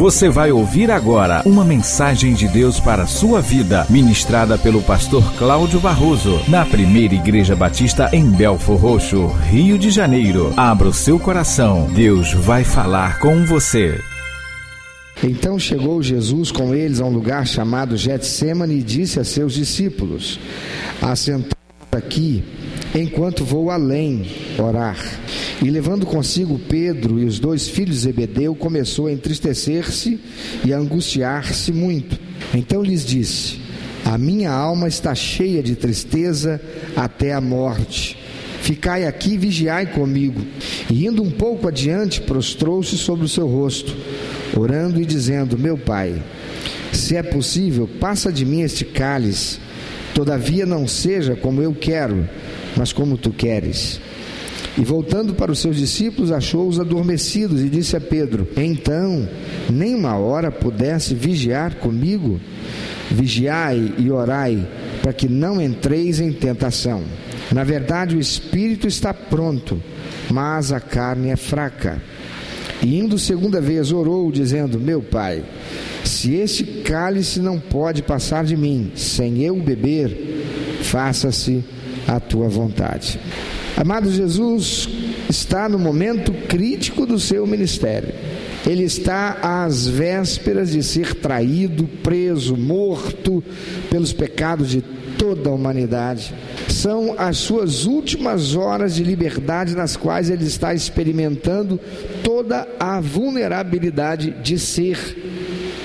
Você vai ouvir agora uma mensagem de Deus para a sua vida, ministrada pelo pastor Cláudio Barroso, na primeira Igreja Batista em Belfor Roxo, Rio de Janeiro. Abra o seu coração, Deus vai falar com você. Então chegou Jesus com eles a um lugar chamado Getsemane e disse a seus discípulos: Assentados aqui, enquanto vou além orar. E levando consigo Pedro e os dois filhos de Zebedeu, começou a entristecer-se e a angustiar-se muito. Então lhes disse: A minha alma está cheia de tristeza até a morte. Ficai aqui e vigiai comigo. E indo um pouco adiante, prostrou-se sobre o seu rosto, orando e dizendo: Meu pai, se é possível, passa de mim este cálice. Todavia não seja como eu quero, mas como tu queres. E voltando para os seus discípulos, achou-os adormecidos e disse a Pedro: Então, nem uma hora pudesse vigiar comigo? Vigiai e orai, para que não entreis em tentação. Na verdade, o espírito está pronto, mas a carne é fraca. E indo segunda vez, orou, dizendo: Meu pai, se este cálice não pode passar de mim, sem eu beber, faça-se a tua vontade. Amado Jesus está no momento crítico do seu ministério. Ele está às vésperas de ser traído, preso, morto pelos pecados de toda a humanidade. São as suas últimas horas de liberdade nas quais ele está experimentando toda a vulnerabilidade de ser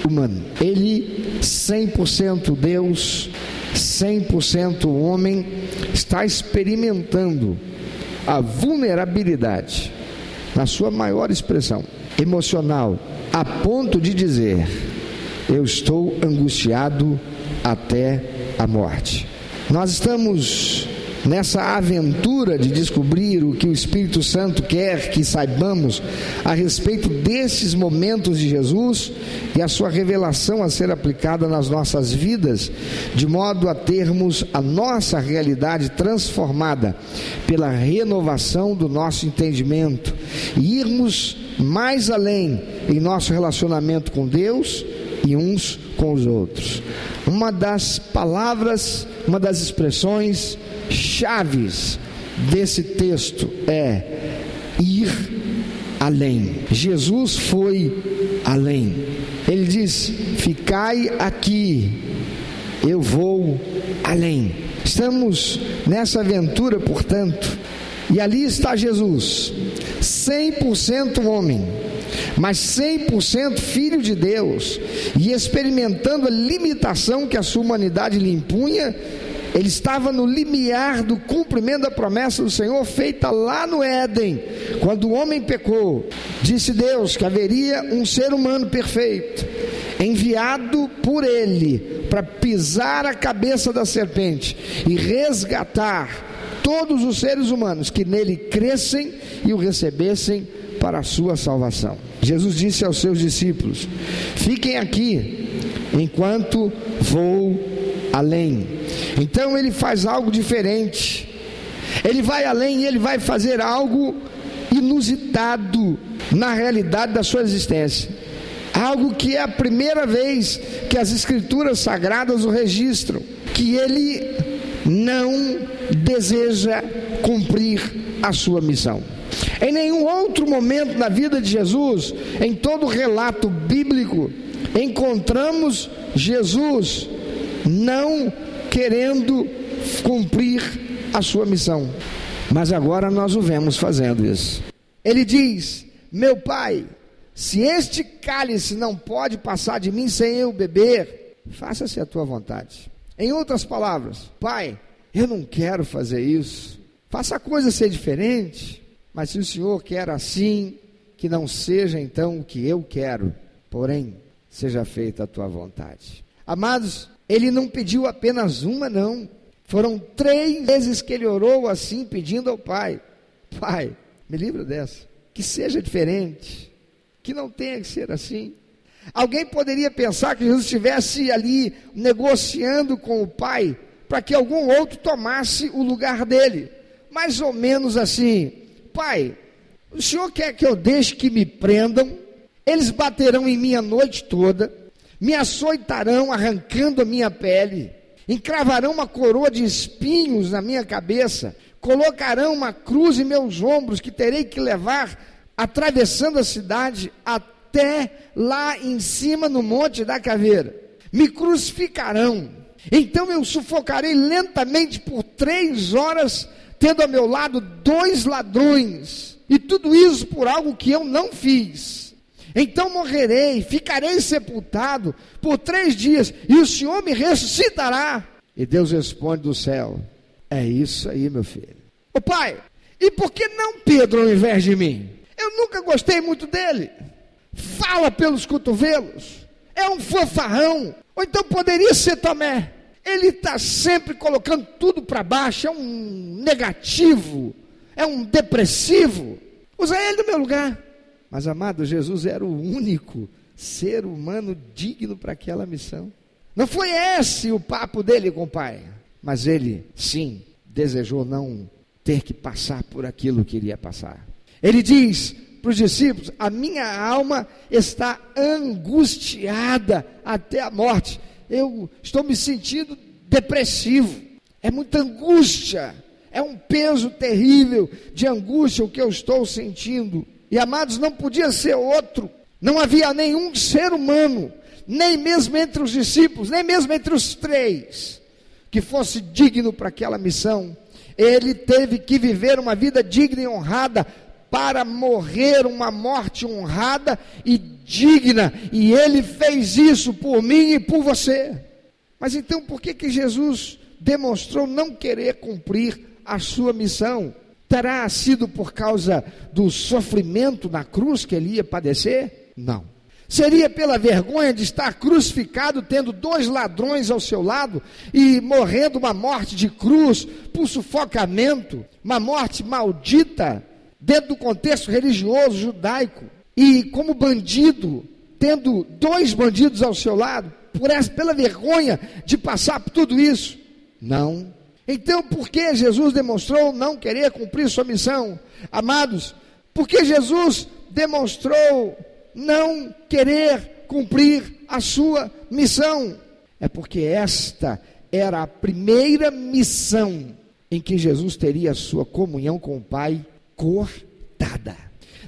humano. Ele, 100% Deus, 100% homem, está experimentando a vulnerabilidade, na sua maior expressão, emocional, a ponto de dizer: Eu estou angustiado até a morte. Nós estamos nessa aventura de descobrir o que o Espírito Santo quer que saibamos a respeito desses momentos de Jesus e a sua revelação a ser aplicada nas nossas vidas, de modo a termos a nossa realidade transformada pela renovação do nosso entendimento e irmos mais além em nosso relacionamento com Deus e uns com os outros. Uma das palavras, uma das expressões chaves desse texto é ir além. Jesus foi além. Ele diz: Ficai aqui, eu vou além. Estamos nessa aventura, portanto, e ali está Jesus, 100% homem, mas 100% filho de Deus, e experimentando a limitação que a sua humanidade lhe impunha ele estava no limiar do cumprimento da promessa do Senhor feita lá no Éden, quando o homem pecou. Disse Deus que haveria um ser humano perfeito, enviado por ele para pisar a cabeça da serpente e resgatar todos os seres humanos que nele crescem e o recebessem para a sua salvação. Jesus disse aos seus discípulos: Fiquem aqui enquanto vou além. Então ele faz algo diferente. Ele vai além e ele vai fazer algo inusitado na realidade da sua existência. Algo que é a primeira vez que as escrituras sagradas o registram, que ele não deseja cumprir a sua missão. Em nenhum outro momento na vida de Jesus, em todo relato bíblico, encontramos Jesus não querendo cumprir a sua missão. Mas agora nós o vemos fazendo isso. Ele diz: Meu pai, se este cálice não pode passar de mim sem eu beber, faça-se a tua vontade. Em outras palavras, pai, eu não quero fazer isso. Faça a coisa ser diferente. Mas se o Senhor quer assim, que não seja então o que eu quero, porém, seja feita a tua vontade. Amados, ele não pediu apenas uma, não. Foram três vezes que ele orou assim, pedindo ao Pai: Pai, me livra dessa. Que seja diferente. Que não tenha que ser assim. Alguém poderia pensar que Jesus estivesse ali negociando com o Pai para que algum outro tomasse o lugar dele. Mais ou menos assim: Pai, o Senhor quer que eu deixe que me prendam, Eles baterão em mim a noite toda, me açoitarão, arrancando a minha pele, encravarão uma coroa de espinhos na minha cabeça, colocarão uma cruz em meus ombros que terei que levar atravessando a cidade até lá em cima no Monte da Caveira. Me crucificarão. Então eu sufocarei lentamente por três horas, tendo ao meu lado dois ladrões. E tudo isso por algo que eu não fiz. Então morrerei, ficarei sepultado por três dias, e o Senhor me ressuscitará. E Deus responde do céu: É isso aí, meu filho. Ô pai, e por que não Pedro ao invés de mim? Eu nunca gostei muito dele. Fala pelos cotovelos. É um fanfarrão. Ou então poderia ser Tomé. Ele está sempre colocando tudo para baixo. É um negativo. É um depressivo. Usa ele no meu lugar. Mas, amado, Jesus era o único ser humano digno para aquela missão. Não foi esse o papo dele com o Pai. Mas ele, sim, desejou não ter que passar por aquilo que iria passar. Ele diz para os discípulos: A minha alma está angustiada até a morte. Eu estou me sentindo depressivo. É muita angústia. É um peso terrível de angústia o que eu estou sentindo. E amados, não podia ser outro. Não havia nenhum ser humano, nem mesmo entre os discípulos, nem mesmo entre os três, que fosse digno para aquela missão. Ele teve que viver uma vida digna e honrada para morrer uma morte honrada e digna, e ele fez isso por mim e por você. Mas então por que que Jesus demonstrou não querer cumprir a sua missão? Terá sido por causa do sofrimento na cruz que ele ia padecer? Não. Seria pela vergonha de estar crucificado, tendo dois ladrões ao seu lado e morrendo uma morte de cruz por sufocamento, uma morte maldita, dentro do contexto religioso judaico, e como bandido, tendo dois bandidos ao seu lado, por essa, pela vergonha de passar por tudo isso? Não. Então, por que Jesus demonstrou não querer cumprir sua missão? Amados, porque Jesus demonstrou não querer cumprir a sua missão? É porque esta era a primeira missão em que Jesus teria a sua comunhão com o Pai cortada.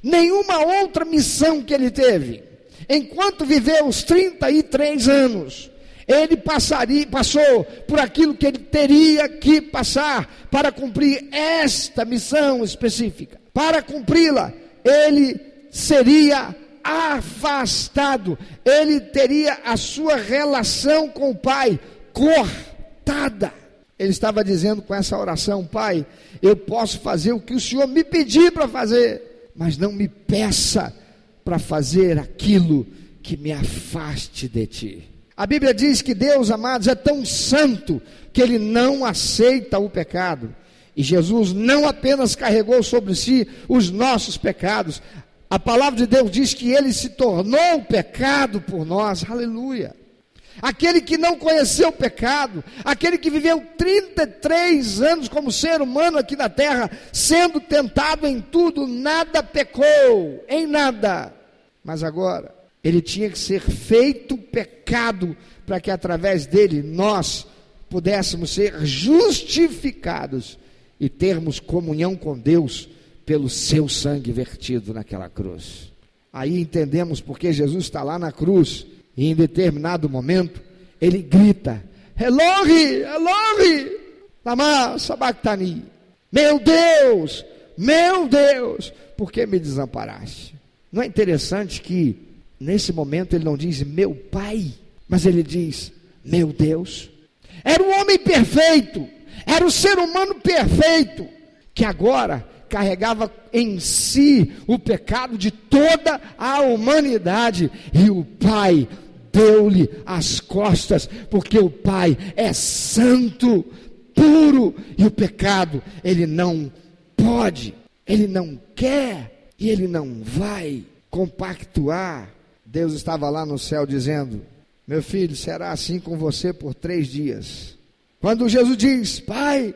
Nenhuma outra missão que ele teve, enquanto viveu os 33 anos, ele passaria, passou por aquilo que ele teria que passar para cumprir esta missão específica. Para cumpri-la, ele seria afastado, ele teria a sua relação com o Pai cortada. Ele estava dizendo com essa oração: Pai, eu posso fazer o que o Senhor me pedir para fazer, mas não me peça para fazer aquilo que me afaste de ti. A Bíblia diz que Deus, amados, é tão santo que ele não aceita o pecado. E Jesus não apenas carregou sobre si os nossos pecados, a palavra de Deus diz que ele se tornou pecado por nós, aleluia aquele que não conheceu o pecado, aquele que viveu 33 anos como ser humano aqui na terra, sendo tentado em tudo, nada pecou, em nada. Mas agora, ele tinha que ser feito pecado para que através dele nós pudéssemos ser justificados e termos comunhão com Deus pelo seu sangue vertido naquela cruz. Aí entendemos porque Jesus está lá na cruz e em determinado momento, ele grita: Eloi, Eloi, lama sabachthani. Meu Deus, meu Deus, por que me desamparaste? Não é interessante que nesse momento ele não diz meu pai, mas ele diz meu Deus. Era um homem perfeito, era o ser humano perfeito, que agora carregava em si o pecado de toda a humanidade, e o Pai deu-lhe as costas, porque o Pai é santo, puro, e o pecado ele não pode, ele não quer, e ele não vai compactuar. Deus estava lá no céu dizendo: Meu filho, será assim com você por três dias. Quando Jesus diz: Pai,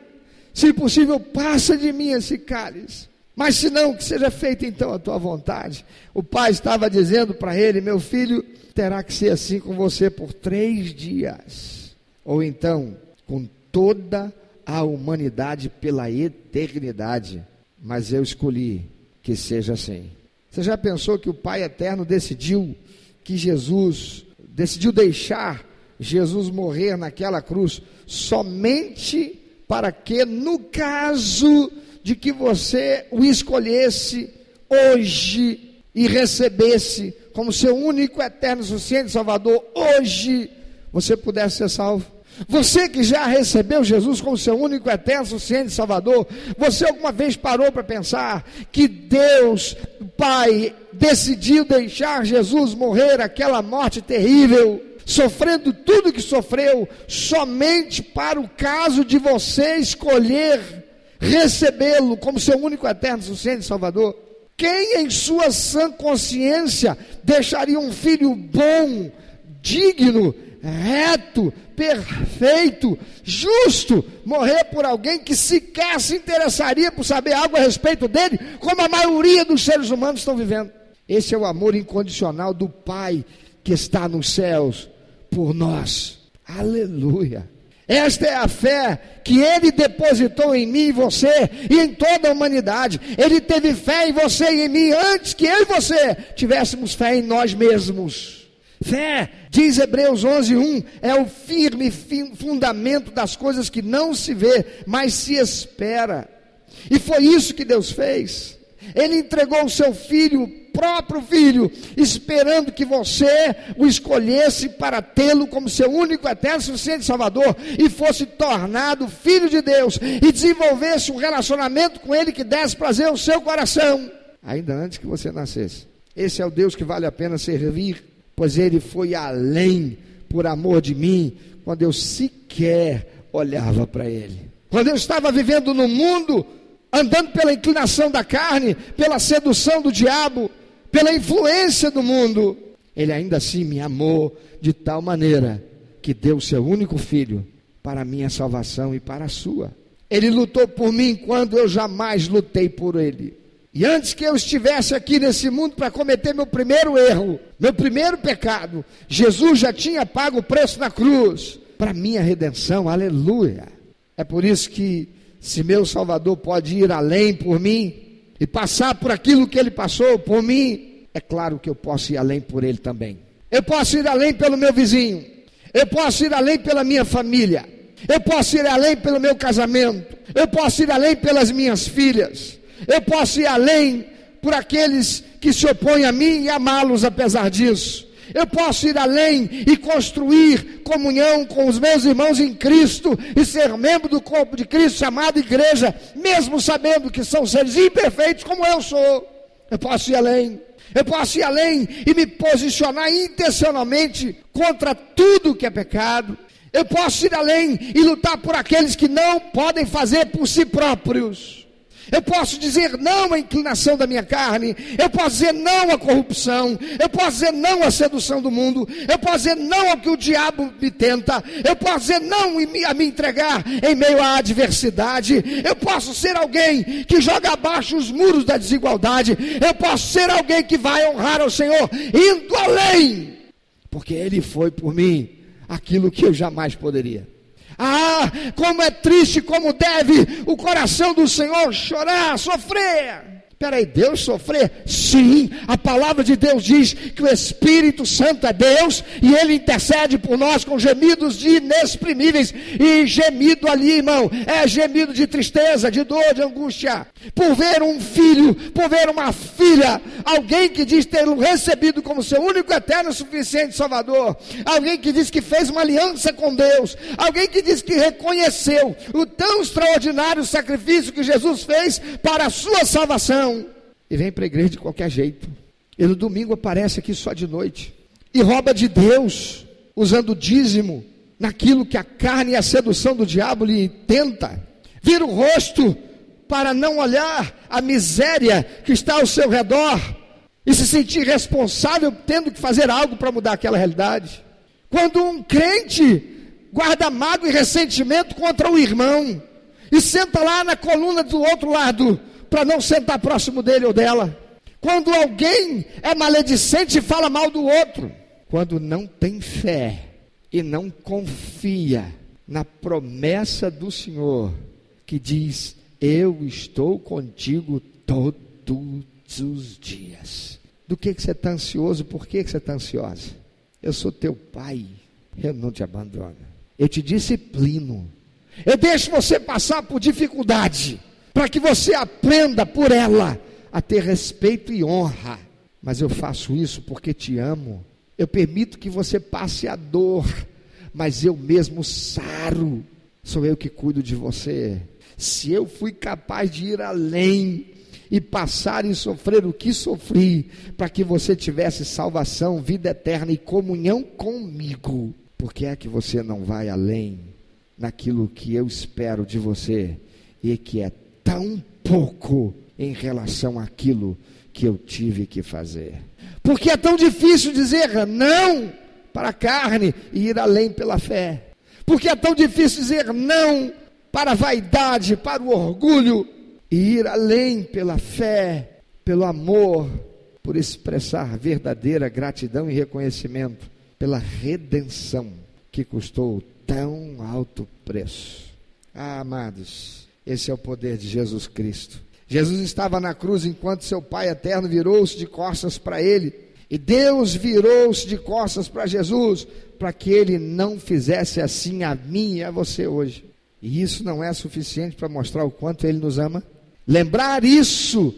se possível, passa de mim esse cálice. Mas se não, que seja feita então a tua vontade. O pai estava dizendo para ele: Meu filho, terá que ser assim com você por três dias. Ou então, com toda a humanidade pela eternidade. Mas eu escolhi que seja assim. Você já pensou que o Pai Eterno decidiu que Jesus, decidiu deixar Jesus morrer naquela cruz somente para que, no caso de que você o escolhesse hoje e recebesse como seu único, eterno, suficiente Salvador, hoje você pudesse ser salvo. Você que já recebeu Jesus como seu único, eterno, suficiente Salvador, você alguma vez parou para pensar que Deus, Pai, decidiu deixar Jesus morrer aquela morte terrível, sofrendo tudo que sofreu, somente para o caso de você escolher recebê-lo como seu único, eterno, suficiente Salvador? Quem em sua sã consciência deixaria um filho bom, digno, reto, perfeito, justo, morrer por alguém que sequer se interessaria por saber algo a respeito dele, como a maioria dos seres humanos estão vivendo. Esse é o amor incondicional do Pai que está nos céus por nós. Aleluia. Esta é a fé que Ele depositou em mim e você e em toda a humanidade. Ele teve fé em você e em mim antes que eu e você tivéssemos fé em nós mesmos. Fé, diz Hebreus 11, 1, é o firme fundamento das coisas que não se vê, mas se espera. E foi isso que Deus fez. Ele entregou o seu filho, próprio filho, esperando que você o escolhesse para tê-lo como seu único eterno suficiente Salvador e fosse tornado filho de Deus e desenvolvesse um relacionamento com ele que desse prazer ao seu coração, ainda antes que você nascesse. Esse é o Deus que vale a pena servir pois ele foi além por amor de mim, quando eu sequer olhava para ele. Quando eu estava vivendo no mundo, andando pela inclinação da carne, pela sedução do diabo, pela influência do mundo, ele ainda assim me amou de tal maneira que deu seu único filho para a minha salvação e para a sua. Ele lutou por mim quando eu jamais lutei por ele. E antes que eu estivesse aqui nesse mundo para cometer meu primeiro erro, meu primeiro pecado, Jesus já tinha pago o preço na cruz para minha redenção. Aleluia. É por isso que se meu Salvador pode ir além por mim e passar por aquilo que ele passou por mim, é claro que eu posso ir além por ele também. Eu posso ir além pelo meu vizinho. Eu posso ir além pela minha família. Eu posso ir além pelo meu casamento. Eu posso ir além pelas minhas filhas. Eu posso ir além por aqueles que se opõem a mim e amá-los apesar disso. Eu posso ir além e construir comunhão com os meus irmãos em Cristo e ser membro do corpo de Cristo, chamado igreja, mesmo sabendo que são seres imperfeitos como eu sou. Eu posso ir além. Eu posso ir além e me posicionar intencionalmente contra tudo que é pecado. Eu posso ir além e lutar por aqueles que não podem fazer por si próprios. Eu posso dizer não à inclinação da minha carne. Eu posso dizer não à corrupção. Eu posso dizer não à sedução do mundo. Eu posso dizer não ao que o diabo me tenta. Eu posso dizer não a me entregar em meio à adversidade. Eu posso ser alguém que joga abaixo os muros da desigualdade. Eu posso ser alguém que vai honrar ao Senhor indo além. Porque Ele foi por mim aquilo que eu jamais poderia. Ah, como é triste, como deve o coração do Senhor chorar, sofrer. Peraí, Deus sofrer? Sim, a palavra de Deus diz que o Espírito Santo é Deus e ele intercede por nós com gemidos inexprimíveis. E gemido ali, irmão, é gemido de tristeza, de dor, de angústia. Por ver um filho, por ver uma filha, alguém que diz ter recebido como seu único eterno suficiente Salvador, alguém que diz que fez uma aliança com Deus, alguém que diz que reconheceu o tão extraordinário sacrifício que Jesus fez para a sua salvação e vem para a igreja de qualquer jeito. E no domingo aparece aqui só de noite. E rouba de Deus, usando dízimo, naquilo que a carne e a sedução do diabo lhe tenta. Vira o rosto para não olhar a miséria que está ao seu redor e se sentir responsável tendo que fazer algo para mudar aquela realidade. Quando um crente guarda mágoa e ressentimento contra o irmão e senta lá na coluna do outro lado para não sentar próximo dele ou dela. Quando alguém é maledicente e fala mal do outro. Quando não tem fé e não confia na promessa do Senhor, que diz: Eu estou contigo todos os dias. Do que, que você está ansioso? Por que, que você está ansiosa? Eu sou teu pai, eu não te abandono. Eu te disciplino. Eu deixo você passar por dificuldade, para que você aprenda por ela a ter respeito e honra. Mas eu faço isso porque te amo. Eu permito que você passe a dor, mas eu mesmo saro. Sou eu que cuido de você. Se eu fui capaz de ir além e passar e sofrer o que sofri, para que você tivesse salvação, vida eterna e comunhão comigo, por que é que você não vai além naquilo que eu espero de você e que é tão pouco em relação àquilo que eu tive que fazer? Porque é tão difícil dizer não para a carne e ir além pela fé. Porque é tão difícil dizer não para a vaidade, para o orgulho e ir além pela fé, pelo amor, por expressar verdadeira gratidão e reconhecimento pela redenção que custou tão alto preço. Ah, amados, esse é o poder de Jesus Cristo. Jesus estava na cruz enquanto seu Pai eterno virou-se de costas para ele. E Deus virou-se de costas para Jesus, para que ele não fizesse assim a mim e a você hoje. E isso não é suficiente para mostrar o quanto ele nos ama? Lembrar isso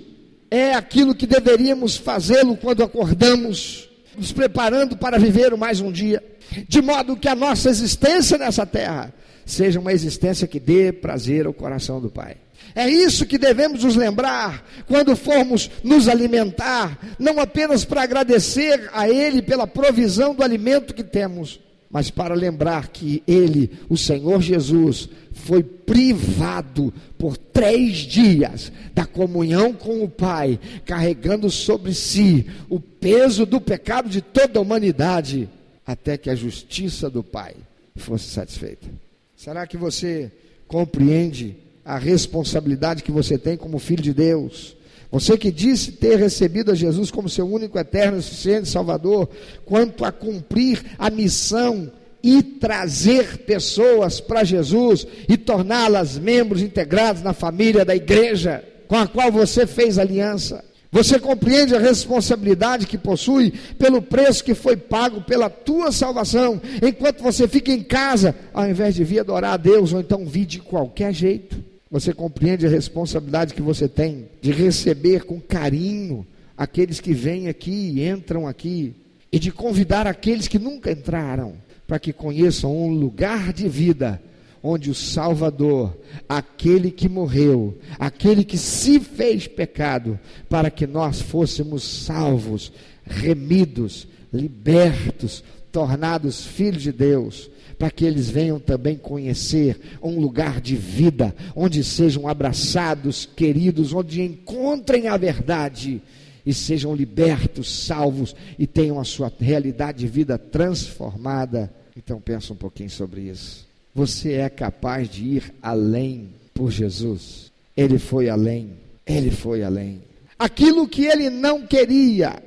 é aquilo que deveríamos fazê-lo quando acordamos, nos preparando para viver mais um dia, de modo que a nossa existência nessa terra seja uma existência que dê prazer ao coração do Pai. É isso que devemos nos lembrar quando formos nos alimentar, não apenas para agradecer a Ele pela provisão do alimento que temos, mas para lembrar que Ele, o Senhor Jesus, foi privado por três dias da comunhão com o Pai, carregando sobre si o peso do pecado de toda a humanidade, até que a justiça do Pai fosse satisfeita. Será que você compreende a responsabilidade que você tem como filho de Deus? Você que disse ter recebido a Jesus como seu único, eterno suficiente Salvador, quanto a cumprir a missão e trazer pessoas para Jesus e torná-las membros integrados na família da igreja com a qual você fez aliança. Você compreende a responsabilidade que possui pelo preço que foi pago pela tua salvação, enquanto você fica em casa, ao invés de vir adorar a Deus ou então vir de qualquer jeito. Você compreende a responsabilidade que você tem de receber com carinho aqueles que vêm aqui e entram aqui, e de convidar aqueles que nunca entraram, para que conheçam um lugar de vida onde o Salvador, aquele que morreu, aquele que se fez pecado, para que nós fôssemos salvos, remidos, libertos, tornados filhos de Deus, para que eles venham também conhecer um lugar de vida, onde sejam abraçados, queridos, onde encontrem a verdade e sejam libertos, salvos e tenham a sua realidade de vida transformada. Então pensa um pouquinho sobre isso. Você é capaz de ir além por Jesus. Ele foi além. Ele foi além. Aquilo que ele não queria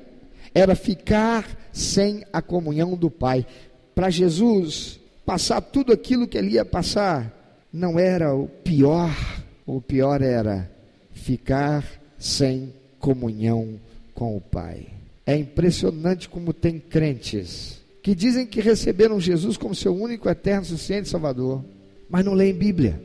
era ficar sem a comunhão do Pai. Para Jesus, passar tudo aquilo que ele ia passar, não era o pior, o pior era ficar sem comunhão com o Pai. É impressionante como tem crentes que dizem que receberam Jesus como seu único, eterno, suficiente Salvador, mas não leem Bíblia.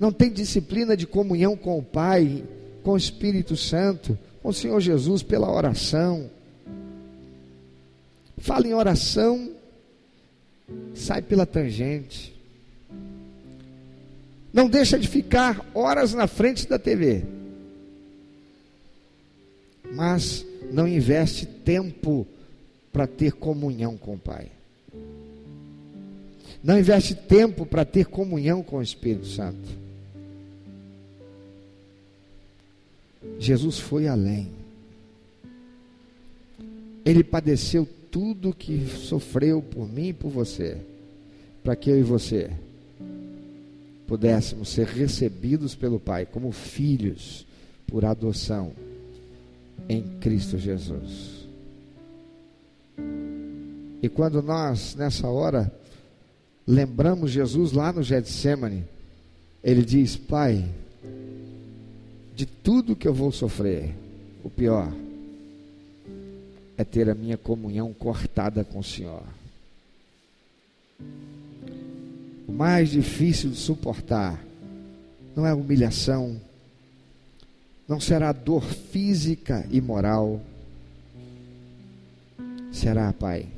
Não tem disciplina de comunhão com o Pai, com o Espírito Santo, com o Senhor Jesus pela oração. Fala em oração sai pela tangente. Não deixa de ficar horas na frente da TV. Mas não investe tempo para ter comunhão com o Pai. Não investe tempo para ter comunhão com o Espírito Santo. Jesus foi além. Ele padeceu tudo que sofreu por mim e por você, para que eu e você pudéssemos ser recebidos pelo Pai como filhos por adoção em Cristo Jesus. E quando nós, nessa hora, lembramos Jesus lá no Getsemane, ele diz: Pai, de tudo que eu vou sofrer, o pior é ter a minha comunhão cortada com o Senhor. O mais difícil de suportar não é a humilhação, não será dor física e moral, será, Pai,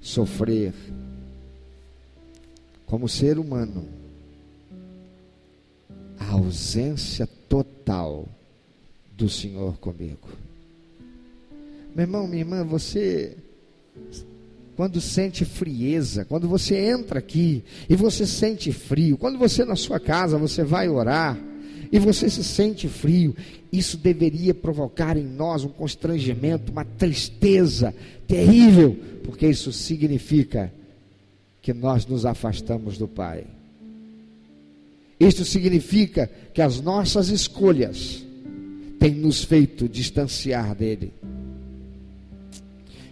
sofrer como ser humano a ausência total do Senhor comigo. Meu irmão, minha irmã, você quando sente frieza, quando você entra aqui e você sente frio, quando você na sua casa você vai orar e você se sente frio, isso deveria provocar em nós um constrangimento, uma tristeza terrível, porque isso significa que nós nos afastamos do Pai. Isto significa que as nossas escolhas têm nos feito distanciar dele.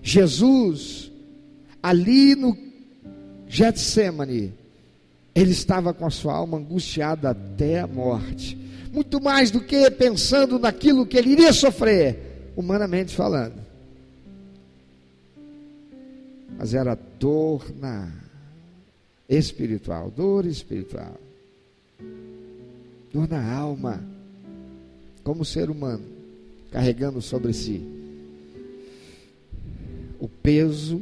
Jesus, ali no Getsemane, ele estava com a sua alma angustiada até a morte. Muito mais do que pensando naquilo que ele iria sofrer, humanamente falando. Mas era dor na espiritual, dor espiritual. Dor na alma, como ser humano, carregando sobre si o peso,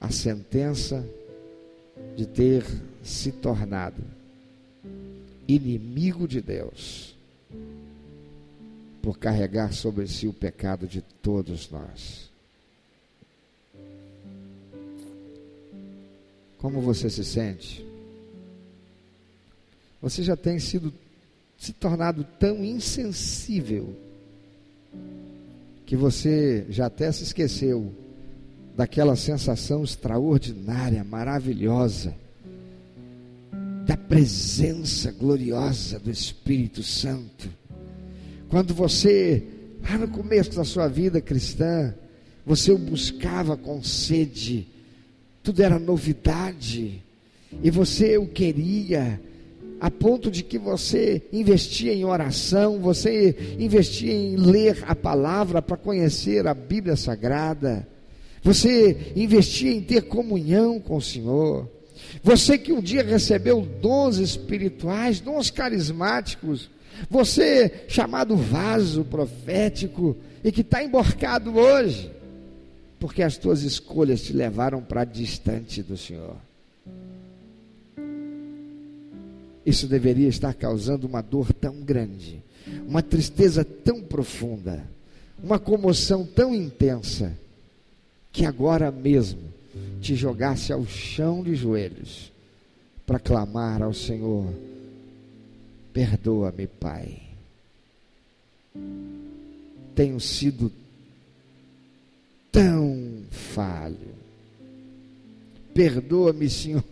a sentença de ter se tornado inimigo de Deus, por carregar sobre si o pecado de todos nós. Como você se sente? Você já tem sido se tornado tão insensível que você já até se esqueceu daquela sensação extraordinária, maravilhosa, presença gloriosa do Espírito Santo. Quando você, lá no começo da sua vida cristã, você o buscava com sede, tudo era novidade, e você o queria, a ponto de que você investia em oração, você investia em ler a palavra para conhecer a Bíblia Sagrada, você investia em ter comunhão com o Senhor. Você que um dia recebeu dons espirituais, dons carismáticos, você chamado vaso profético e que está emborcado hoje, porque as tuas escolhas te levaram para distante do Senhor. Isso deveria estar causando uma dor tão grande, uma tristeza tão profunda, uma comoção tão intensa, que agora mesmo te jogasse ao chão de joelhos para clamar ao Senhor: Perdoa-me, Pai. Tenho sido tão falho. Perdoa-me, Senhor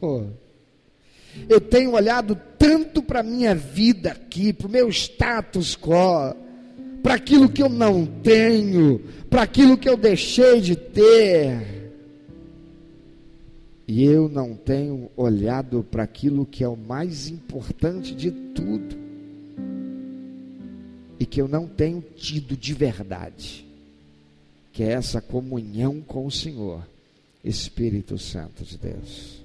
eu tenho olhado tanto para a minha vida aqui, para o meu status quo, para aquilo que eu não tenho, para aquilo que eu deixei de ter. E eu não tenho olhado para aquilo que é o mais importante de tudo. E que eu não tenho tido de verdade. Que é essa comunhão com o Senhor, Espírito Santo de Deus.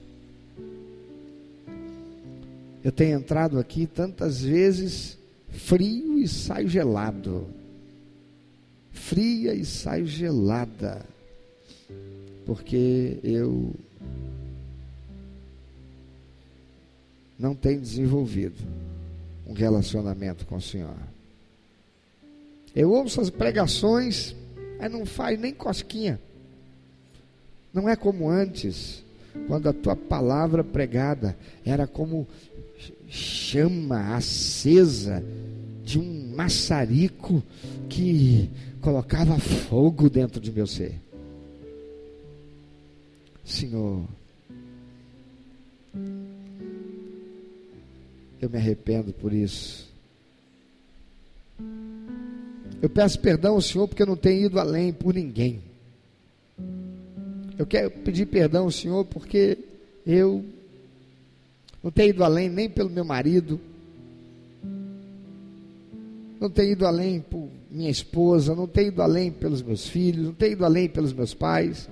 Eu tenho entrado aqui tantas vezes frio e saio gelado. Fria e saio gelada. Porque eu não tenho desenvolvido um relacionamento com o Senhor. Eu ouço as pregações, mas não faz nem cosquinha. Não é como antes, quando a tua palavra pregada era como chama acesa de um maçarico que colocava fogo dentro de meu ser. Senhor, Eu me arrependo por isso. Eu peço perdão ao Senhor porque eu não tenho ido além por ninguém. Eu quero pedir perdão ao Senhor porque eu não tenho ido além nem pelo meu marido, não tenho ido além por minha esposa, não tenho ido além pelos meus filhos, não tenho ido além pelos meus pais.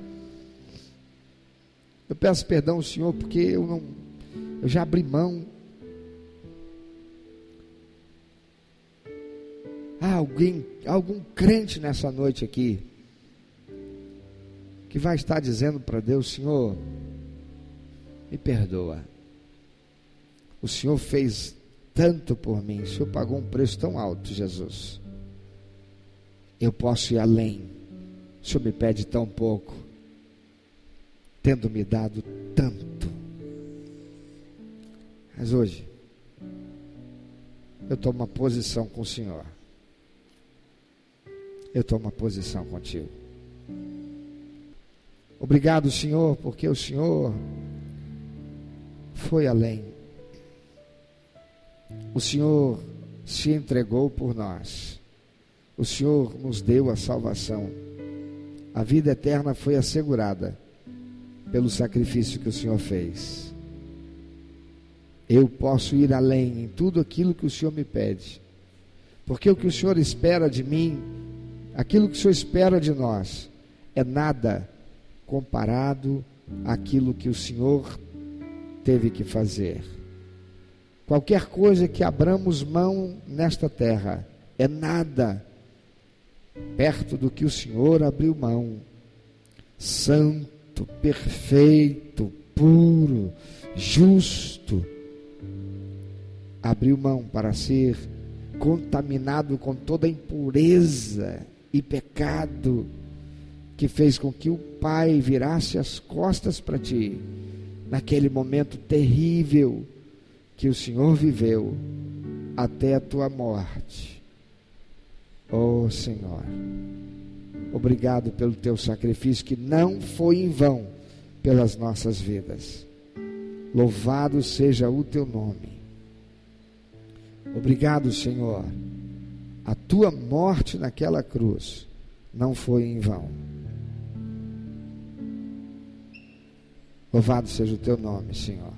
Eu peço perdão ao Senhor porque eu não, eu já abri mão. Há alguém, algum crente nessa noite aqui que vai estar dizendo para Deus, Senhor, me perdoa. O Senhor fez tanto por mim, o Senhor pagou um preço tão alto, Jesus. Eu posso ir além. O Senhor me pede tão pouco tendo me dado tanto. Mas hoje, eu tomo uma posição com o Senhor. Eu tomo uma posição contigo. Obrigado, Senhor, porque o Senhor foi além. O Senhor se entregou por nós. O Senhor nos deu a salvação. A vida eterna foi assegurada pelo sacrifício que o Senhor fez. Eu posso ir além em tudo aquilo que o Senhor me pede, porque o que o Senhor espera de mim, aquilo que o Senhor espera de nós, é nada comparado àquilo que o Senhor teve que fazer. Qualquer coisa que abramos mão nesta terra é nada perto do que o Senhor abriu mão. Santo perfeito, puro, justo, abriu mão para ser contaminado com toda impureza e pecado que fez com que o Pai virasse as costas para ti, naquele momento terrível que o Senhor viveu até a tua morte. Oh Senhor. Obrigado pelo teu sacrifício que não foi em vão pelas nossas vidas. Louvado seja o teu nome. Obrigado, Senhor. A tua morte naquela cruz não foi em vão. Louvado seja o teu nome, Senhor.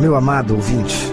Meu amado ouvinte,